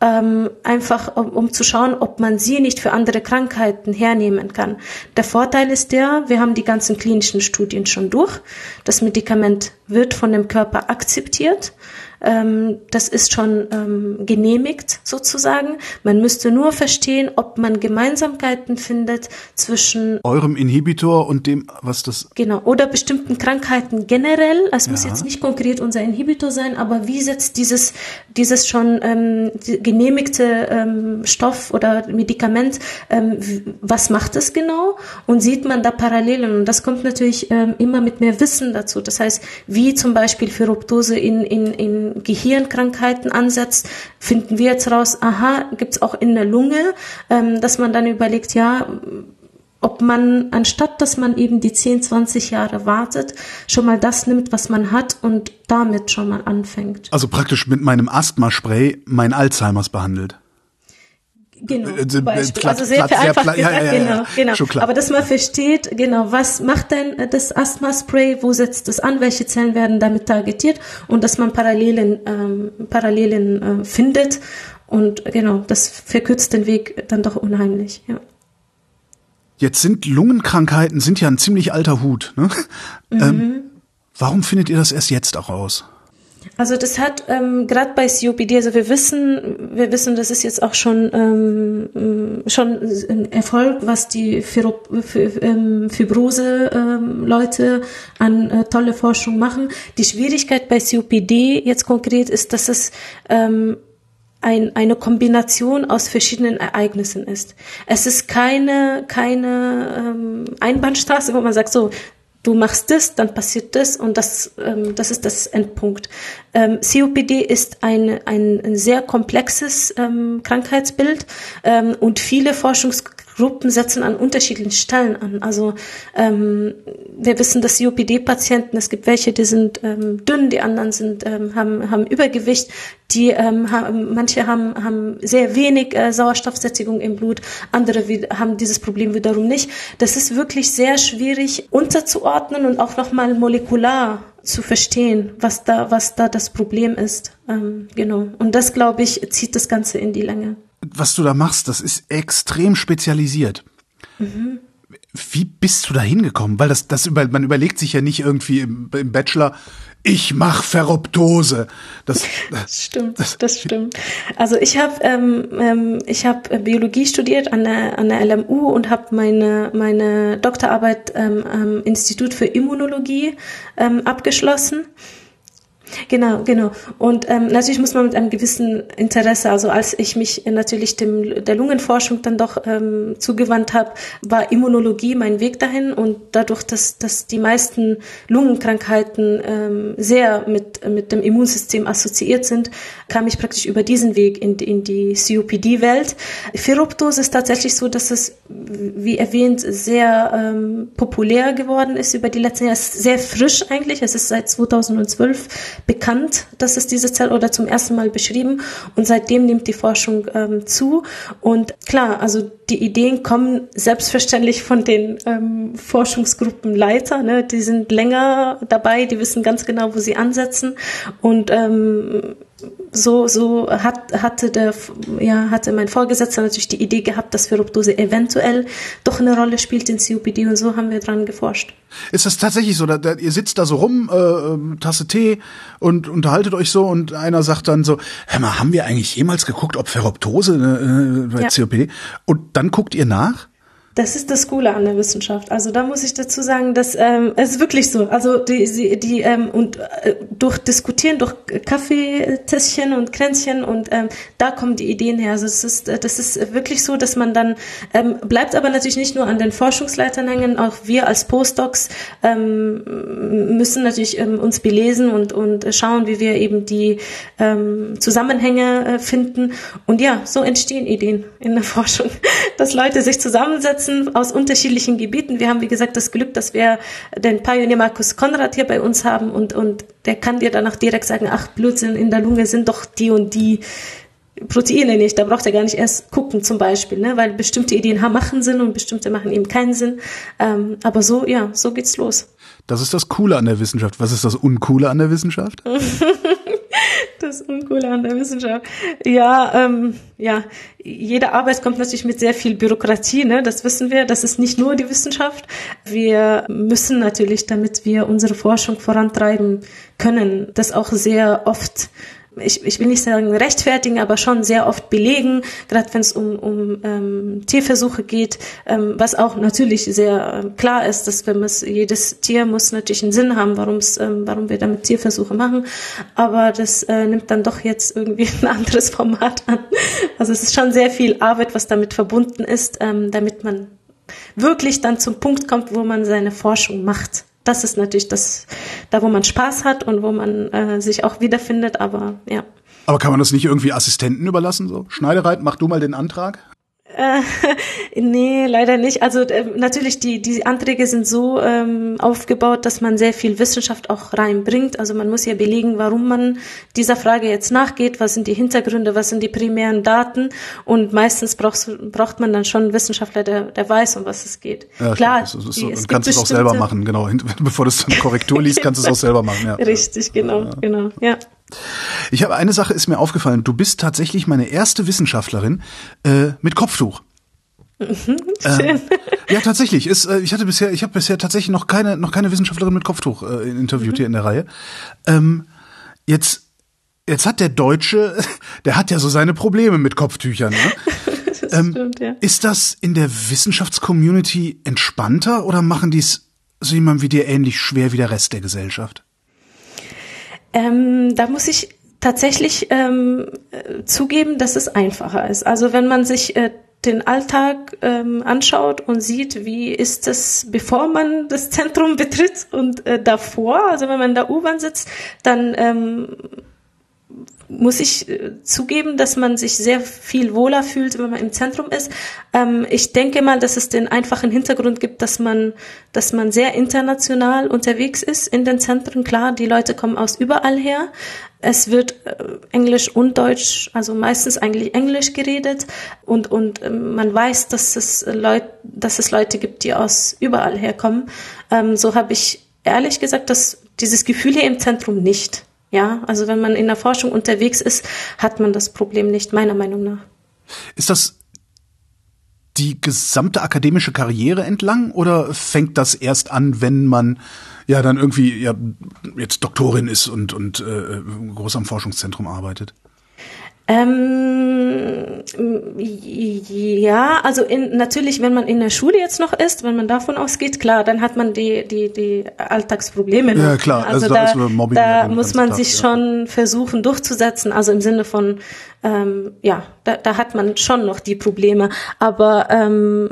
ähm, einfach um, um, zu schauen, ob man sie nicht für andere Krankheiten hernehmen kann. Der Vorteil ist der, wir haben die ganzen klinischen Studien schon durch. Das Medikament wird von dem Körper akzeptiert ähm, das ist schon ähm, genehmigt sozusagen. Man müsste nur verstehen, ob man Gemeinsamkeiten findet zwischen eurem Inhibitor und dem, was das genau oder bestimmten Krankheiten generell. Es ja. muss jetzt nicht konkret unser Inhibitor sein, aber wie setzt dieses dieses schon ähm, genehmigte ähm, Stoff oder Medikament, ähm, was macht es genau? Und sieht man da Parallelen? Und das kommt natürlich ähm, immer mit mehr Wissen dazu. Das heißt, wie zum Beispiel für Ruptose in in in Gehirnkrankheiten ansetzt, finden wir jetzt raus, aha, gibt's auch in der Lunge, ähm, dass man dann überlegt, ja, ob man, anstatt dass man eben die 10, 20 Jahre wartet, schon mal das nimmt, was man hat und damit schon mal anfängt. Also praktisch mit meinem Asthma-Spray mein Alzheimers behandelt. Genau, äh, zum Beispiel. Platt, also sehr vereinfacht gesagt, ja, ja, ja, genau, genau. Aber dass man versteht, genau, was macht denn äh, das Asthma-Spray, wo setzt es an, welche Zellen werden damit targetiert und dass man Parallelen, ähm, Parallelen äh, findet und genau, das verkürzt den Weg dann doch unheimlich, ja. Jetzt sind Lungenkrankheiten sind ja ein ziemlich alter Hut. Ne? Mhm. Ähm, warum findet ihr das erst jetzt auch raus? Also das hat ähm, gerade bei COPD, also wir wissen, wir wissen, das ist jetzt auch schon ähm, schon ein Erfolg, was die ähm, Fibrose ähm, an äh, tolle Forschung machen. Die Schwierigkeit bei COPD jetzt konkret ist, dass es ähm, ein, eine Kombination aus verschiedenen Ereignissen ist. Es ist keine, keine ähm, Einbahnstraße, wo man sagt, so, du machst das, dann passiert das und das, ähm, das ist das Endpunkt. Ähm, COPD ist ein, ein, ein sehr komplexes ähm, Krankheitsbild ähm, und viele Forschungs Gruppen setzen an unterschiedlichen Stellen an. Also ähm, wir wissen, dass COPD-Patienten, es gibt welche, die sind ähm, dünn, die anderen sind ähm, haben, haben Übergewicht, die ähm, haben, manche haben, haben sehr wenig äh, Sauerstoffsättigung im Blut, andere wie, haben dieses Problem wiederum nicht. Das ist wirklich sehr schwierig unterzuordnen und auch nochmal molekular zu verstehen, was da, was da das Problem ist. Ähm, genau. Und das, glaube ich, zieht das Ganze in die Länge was du da machst, das ist extrem spezialisiert. Mhm. Wie bist du da hingekommen? Weil das, das über, man überlegt sich ja nicht irgendwie im, im Bachelor, ich mach Ferroptose. Das, das stimmt, das, das, stimmt. Also ich habe ähm, ähm, ich habe Biologie studiert an der an der LMU und habe meine meine Doktorarbeit ähm, am Institut für Immunologie ähm, abgeschlossen. Genau, genau. Und ähm, natürlich muss man mit einem gewissen Interesse, also als ich mich natürlich dem, der Lungenforschung dann doch ähm, zugewandt habe, war Immunologie mein Weg dahin und dadurch, dass, dass die meisten Lungenkrankheiten ähm, sehr mit, mit dem Immunsystem assoziiert sind, kam ich praktisch über diesen Weg in, in die COPD-Welt. Ferroptose ist tatsächlich so, dass es, wie erwähnt, sehr ähm, populär geworden ist über die letzten Jahre. Es ist sehr frisch eigentlich, es ist seit 2012 bekannt, dass es diese Zelle oder zum ersten Mal beschrieben. Und seitdem nimmt die Forschung ähm, zu. Und klar, also die Ideen kommen selbstverständlich von den ähm, Forschungsgruppenleiter, ne? die sind länger dabei, die wissen ganz genau, wo sie ansetzen. Und ähm, so, so hat, hatte der, ja, hatte mein Vorgesetzter natürlich die Idee gehabt, dass Ferroptose eventuell doch eine Rolle spielt in COPD und so haben wir dran geforscht. Ist das tatsächlich so? Da, da, ihr sitzt da so rum, äh, ähm, Tasse Tee und unterhaltet euch so und einer sagt dann so, hör mal, haben wir eigentlich jemals geguckt, ob Ferroptose äh, bei ja. COPD? Und dann guckt ihr nach? Das ist das Coole an der Wissenschaft. Also da muss ich dazu sagen, dass ähm, es ist wirklich so. Also die, die, die ähm, und äh, durch Diskutieren, durch Kaffeetässchen und Kränzchen und ähm, da kommen die Ideen her. Also es ist, äh, das ist wirklich so, dass man dann ähm, bleibt aber natürlich nicht nur an den Forschungsleitern hängen. Auch wir als Postdocs ähm, müssen natürlich ähm, uns belesen und und schauen, wie wir eben die ähm, Zusammenhänge äh, finden. Und ja, so entstehen Ideen in der Forschung, dass Leute sich zusammensetzen sitzen aus unterschiedlichen Gebieten. Wir haben, wie gesagt, das Glück, dass wir den Pionier Markus Konrad hier bei uns haben und, und der kann dir danach direkt sagen, ach, Blutsinn in der Lunge sind doch die und die Proteine nicht. Da braucht er gar nicht erst gucken zum Beispiel, ne? weil bestimmte Ideen machen Sinn und bestimmte machen eben keinen Sinn. Ähm, aber so, ja, so geht's los. Das ist das Coole an der Wissenschaft. Was ist das Uncoole an der Wissenschaft? das Uncoole an der Wissenschaft. Ja, ähm, ja, jede Arbeit kommt natürlich mit sehr viel Bürokratie, ne? Das wissen wir. Das ist nicht nur die Wissenschaft. Wir müssen natürlich, damit wir unsere Forschung vorantreiben können, das auch sehr oft ich, ich will nicht sagen rechtfertigen, aber schon sehr oft belegen, gerade wenn es um, um ähm, Tierversuche geht, ähm, was auch natürlich sehr ähm, klar ist, dass wenn es jedes Tier muss natürlich einen Sinn haben, warum es, ähm, warum wir damit Tierversuche machen, aber das äh, nimmt dann doch jetzt irgendwie ein anderes Format an. Also es ist schon sehr viel Arbeit, was damit verbunden ist, ähm, damit man wirklich dann zum Punkt kommt, wo man seine Forschung macht das ist natürlich das, da wo man Spaß hat und wo man äh, sich auch wiederfindet, aber ja. Aber kann man das nicht irgendwie Assistenten überlassen? So, Schneidereit, mach du mal den Antrag? Äh, nee, leider nicht. Also äh, natürlich, die, die Anträge sind so ähm, aufgebaut, dass man sehr viel Wissenschaft auch reinbringt. Also man muss ja belegen, warum man dieser Frage jetzt nachgeht, was sind die Hintergründe, was sind die primären Daten. Und meistens brauchst, braucht man dann schon einen Wissenschaftler, der, der weiß, um was es geht. Ja, Klar, das ist so, dann kannst du es auch selber machen, genau. Bevor du es dann Korrektur liest, kannst du es auch selber machen. Ja. Richtig, genau, ja. genau, ja. Ich habe eine Sache ist mir aufgefallen. Du bist tatsächlich meine erste Wissenschaftlerin äh, mit Kopftuch. Mhm, schön. Ähm, ja, tatsächlich. Ist, äh, ich hatte bisher, ich habe bisher tatsächlich noch keine, noch keine Wissenschaftlerin mit Kopftuch äh, interviewt mhm. hier in der Reihe. Ähm, jetzt, jetzt hat der Deutsche, der hat ja so seine Probleme mit Kopftüchern. Ne? das ähm, stimmt, ja. Ist das in der Wissenschaftscommunity entspannter oder machen die es so jemand wie dir ähnlich schwer wie der Rest der Gesellschaft? Ähm, da muss ich tatsächlich ähm, äh, zugeben, dass es einfacher ist. Also wenn man sich äh, den Alltag ähm, anschaut und sieht, wie ist es, bevor man das Zentrum betritt und äh, davor, also wenn man in der U-Bahn sitzt, dann ähm, muss ich äh, zugeben, dass man sich sehr viel wohler fühlt, wenn man im Zentrum ist. Ähm, ich denke mal, dass es den einfachen Hintergrund gibt, dass man, dass man sehr international unterwegs ist in den Zentren. Klar, die Leute kommen aus überall her. Es wird äh, Englisch und Deutsch, also meistens eigentlich Englisch geredet und und äh, man weiß, dass es Leute, dass es Leute gibt, die aus überall herkommen. Ähm, so habe ich ehrlich gesagt, dass dieses Gefühl hier im Zentrum nicht. Ja, also wenn man in der Forschung unterwegs ist, hat man das Problem nicht, meiner Meinung nach. Ist das die gesamte akademische Karriere entlang oder fängt das erst an, wenn man ja dann irgendwie ja jetzt Doktorin ist und und äh, groß am Forschungszentrum arbeitet? Ähm, ja, also in, natürlich, wenn man in der Schule jetzt noch ist, wenn man davon ausgeht, klar, dann hat man die die die Alltagsprobleme. Ja klar, also, also da, Mobbing da muss man Tag, sich ja. schon versuchen durchzusetzen. Also im Sinne von, ähm, ja, da, da hat man schon noch die Probleme. Aber ähm,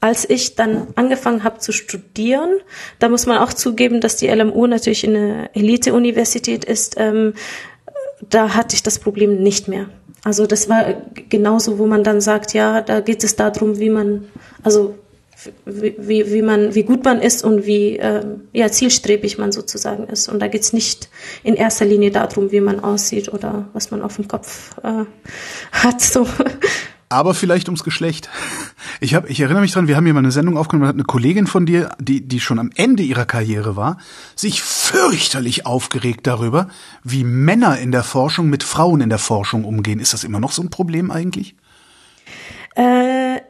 als ich dann angefangen habe zu studieren, da muss man auch zugeben, dass die LMU natürlich eine Elite-Universität ist. Ähm, da hatte ich das Problem nicht mehr. Also das war genauso, wo man dann sagt, ja, da geht es darum, wie man, also wie, wie, wie man, wie gut man ist und wie äh, ja, zielstrebig man sozusagen ist. Und da geht es nicht in erster Linie darum, wie man aussieht oder was man auf dem Kopf äh, hat. So aber vielleicht ums Geschlecht. Ich habe, ich erinnere mich dran, wir haben hier mal eine Sendung aufgenommen, da hat eine Kollegin von dir, die, die schon am Ende ihrer Karriere war, sich fürchterlich aufgeregt darüber, wie Männer in der Forschung mit Frauen in der Forschung umgehen. Ist das immer noch so ein Problem eigentlich? Äh,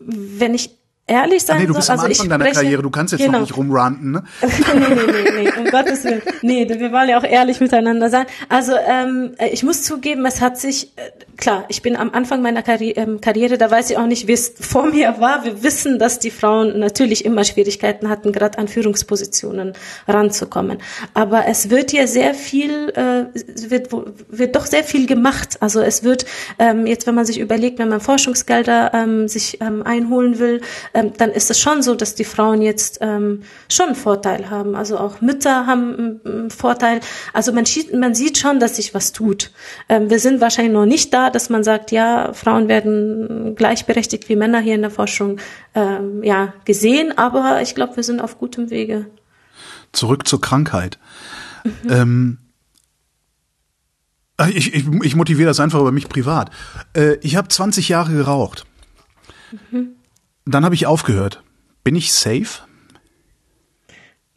wenn ich ehrlich sein Ach nee, du bist soll, am also Anfang deiner spreche, Karriere, du kannst jetzt genau. noch nicht rumranten, ne? nee, nee, nee, nee, um Gottes Willen. Nee, wir wollen ja auch ehrlich miteinander sein. Also ähm, ich muss zugeben, es hat sich, äh, klar, ich bin am Anfang meiner Karri ähm, Karriere, da weiß ich auch nicht, wie es vor mir war. Wir wissen, dass die Frauen natürlich immer Schwierigkeiten hatten, gerade an Führungspositionen ranzukommen. Aber es wird ja sehr viel, äh, wird, wird doch sehr viel gemacht. Also es wird ähm, jetzt, wenn man sich überlegt, wenn man Forschungsgelder ähm, sich ähm, einholen will, ähm, dann ist es schon so, dass die Frauen jetzt ähm, schon einen Vorteil haben. Also auch Mütter haben einen Vorteil. Also man, man sieht schon, dass sich was tut. Ähm, wir sind wahrscheinlich noch nicht da, dass man sagt, ja, Frauen werden gleichberechtigt wie Männer hier in der Forschung ähm, ja, gesehen, aber ich glaube, wir sind auf gutem Wege. Zurück zur Krankheit. Mhm. Ähm, ich, ich, ich motiviere das einfach über mich privat. Äh, ich habe 20 Jahre geraucht. Mhm. Dann habe ich aufgehört. Bin ich safe?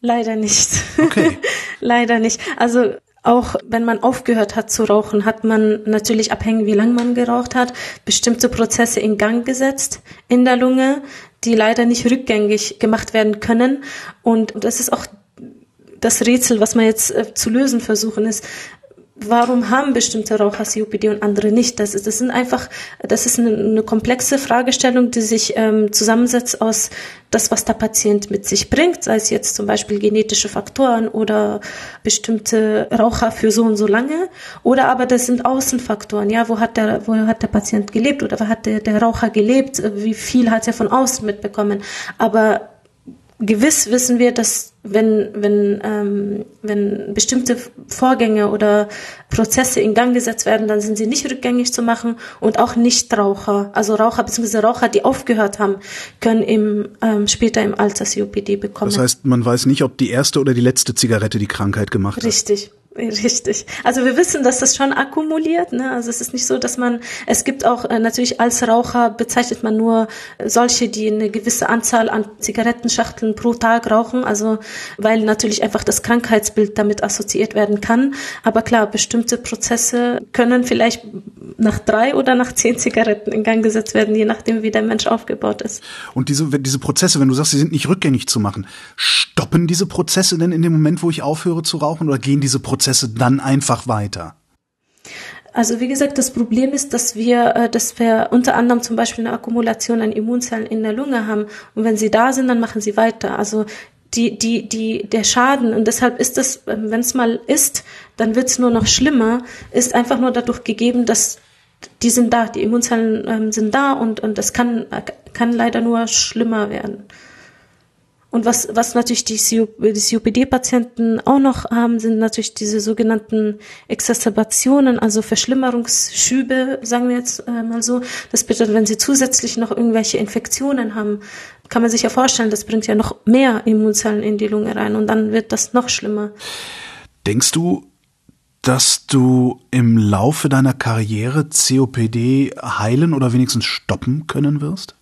Leider nicht. Okay. Leider nicht. Also auch wenn man aufgehört hat zu rauchen, hat man natürlich abhängig, wie lange man geraucht hat, bestimmte Prozesse in Gang gesetzt in der Lunge, die leider nicht rückgängig gemacht werden können. Und das ist auch das Rätsel, was man jetzt äh, zu lösen versuchen, ist, warum haben bestimmte Raucher COPD und andere nicht? Das, ist, das sind einfach, das ist eine, eine komplexe Fragestellung, die sich ähm, zusammensetzt aus das, was der Patient mit sich bringt, sei es jetzt zum Beispiel genetische Faktoren oder bestimmte Raucher für so und so lange, oder aber das sind Außenfaktoren, ja, wo hat der, wo hat der Patient gelebt oder wo hat der, der Raucher gelebt, wie viel hat er von außen mitbekommen, aber gewiss wissen wir, dass wenn, wenn, ähm, wenn bestimmte Vorgänge oder Prozesse in Gang gesetzt werden, dann sind sie nicht rückgängig zu machen und auch Nichtraucher, also Raucher bzw. Raucher, die aufgehört haben, können im, ähm, später im Alter COPD bekommen. Das heißt, man weiß nicht, ob die erste oder die letzte Zigarette die Krankheit gemacht hat. Richtig. Richtig. Also wir wissen, dass das schon akkumuliert. Ne? Also es ist nicht so, dass man, es gibt auch äh, natürlich als Raucher bezeichnet man nur solche, die eine gewisse Anzahl an Zigarettenschachteln pro Tag rauchen. Also weil natürlich einfach das Krankheitsbild damit assoziiert werden kann. Aber klar, bestimmte Prozesse können vielleicht nach drei oder nach zehn Zigaretten in Gang gesetzt werden, je nachdem, wie der Mensch aufgebaut ist. Und diese, diese Prozesse, wenn du sagst, sie sind nicht rückgängig zu machen, stoppen diese Prozesse denn in dem Moment, wo ich aufhöre zu rauchen oder gehen diese Prozesse Prozesse dann einfach weiter? Also wie gesagt, das Problem ist, dass wir, äh, dass wir unter anderem zum Beispiel eine Akkumulation an Immunzellen in der Lunge haben. Und wenn sie da sind, dann machen sie weiter. Also die, die, die, der Schaden, und deshalb ist ähm, wenn es mal ist, dann wird es nur noch schlimmer, ist einfach nur dadurch gegeben, dass die sind da, die Immunzellen ähm, sind da und, und das kann, kann leider nur schlimmer werden. Und was, was natürlich die, die COPD-Patienten auch noch haben, sind natürlich diese sogenannten Exacerbationen, also Verschlimmerungsschübe, sagen wir jetzt äh, mal so. Das bedeutet, wenn sie zusätzlich noch irgendwelche Infektionen haben, kann man sich ja vorstellen, das bringt ja noch mehr Immunzellen in die Lunge rein und dann wird das noch schlimmer. Denkst du, dass du im Laufe deiner Karriere COPD heilen oder wenigstens stoppen können wirst?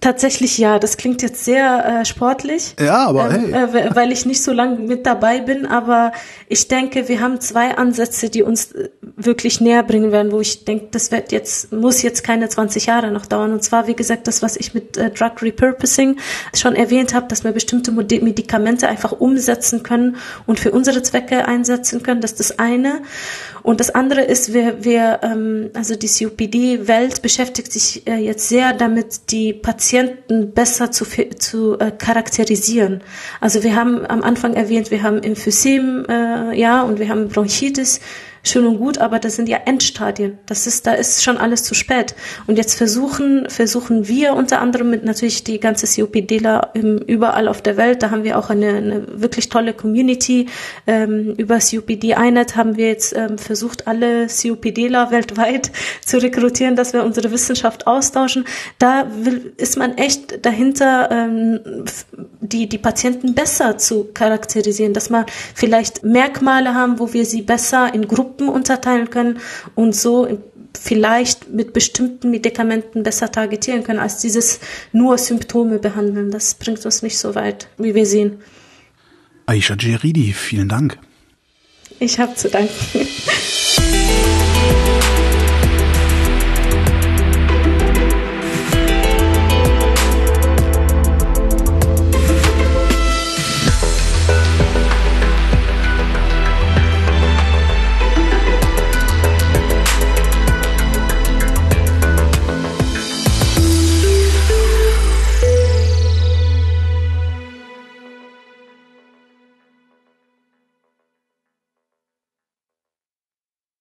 Tatsächlich ja, das klingt jetzt sehr äh, sportlich. Ja, aber ähm, hey. Äh, weil ich nicht so lange mit dabei bin, aber ich denke, wir haben zwei Ansätze, die uns äh, wirklich näher bringen werden, wo ich denke, das wird jetzt, muss jetzt keine 20 Jahre noch dauern. Und zwar, wie gesagt, das, was ich mit äh, Drug Repurposing schon erwähnt habe, dass wir bestimmte Medikamente einfach umsetzen können und für unsere Zwecke einsetzen können. Das ist das eine. Und das andere ist, wir, wir ähm, also die COPD-Welt beschäftigt sich äh, jetzt sehr damit, die Patienten besser zu, zu äh, charakterisieren. Also wir haben am Anfang erwähnt, wir haben Emphysem, äh, ja, und wir haben Bronchitis schön und gut, aber das sind ja Endstadien. Das ist, da ist schon alles zu spät. Und jetzt versuchen, versuchen wir unter anderem mit natürlich die ganze COPDler überall auf der Welt. Da haben wir auch eine, eine wirklich tolle Community. Ähm, über COPD Einheit haben wir jetzt ähm, versucht, alle COPDler weltweit zu rekrutieren, dass wir unsere Wissenschaft austauschen. Da will, ist man echt dahinter, ähm, die, die Patienten besser zu charakterisieren, dass man vielleicht Merkmale haben, wo wir sie besser in Gruppen Gruppen unterteilen können und so vielleicht mit bestimmten Medikamenten besser targetieren können, als dieses nur Symptome behandeln. Das bringt uns nicht so weit, wie wir sehen. Aisha Geridi, vielen Dank. Ich habe zu danken.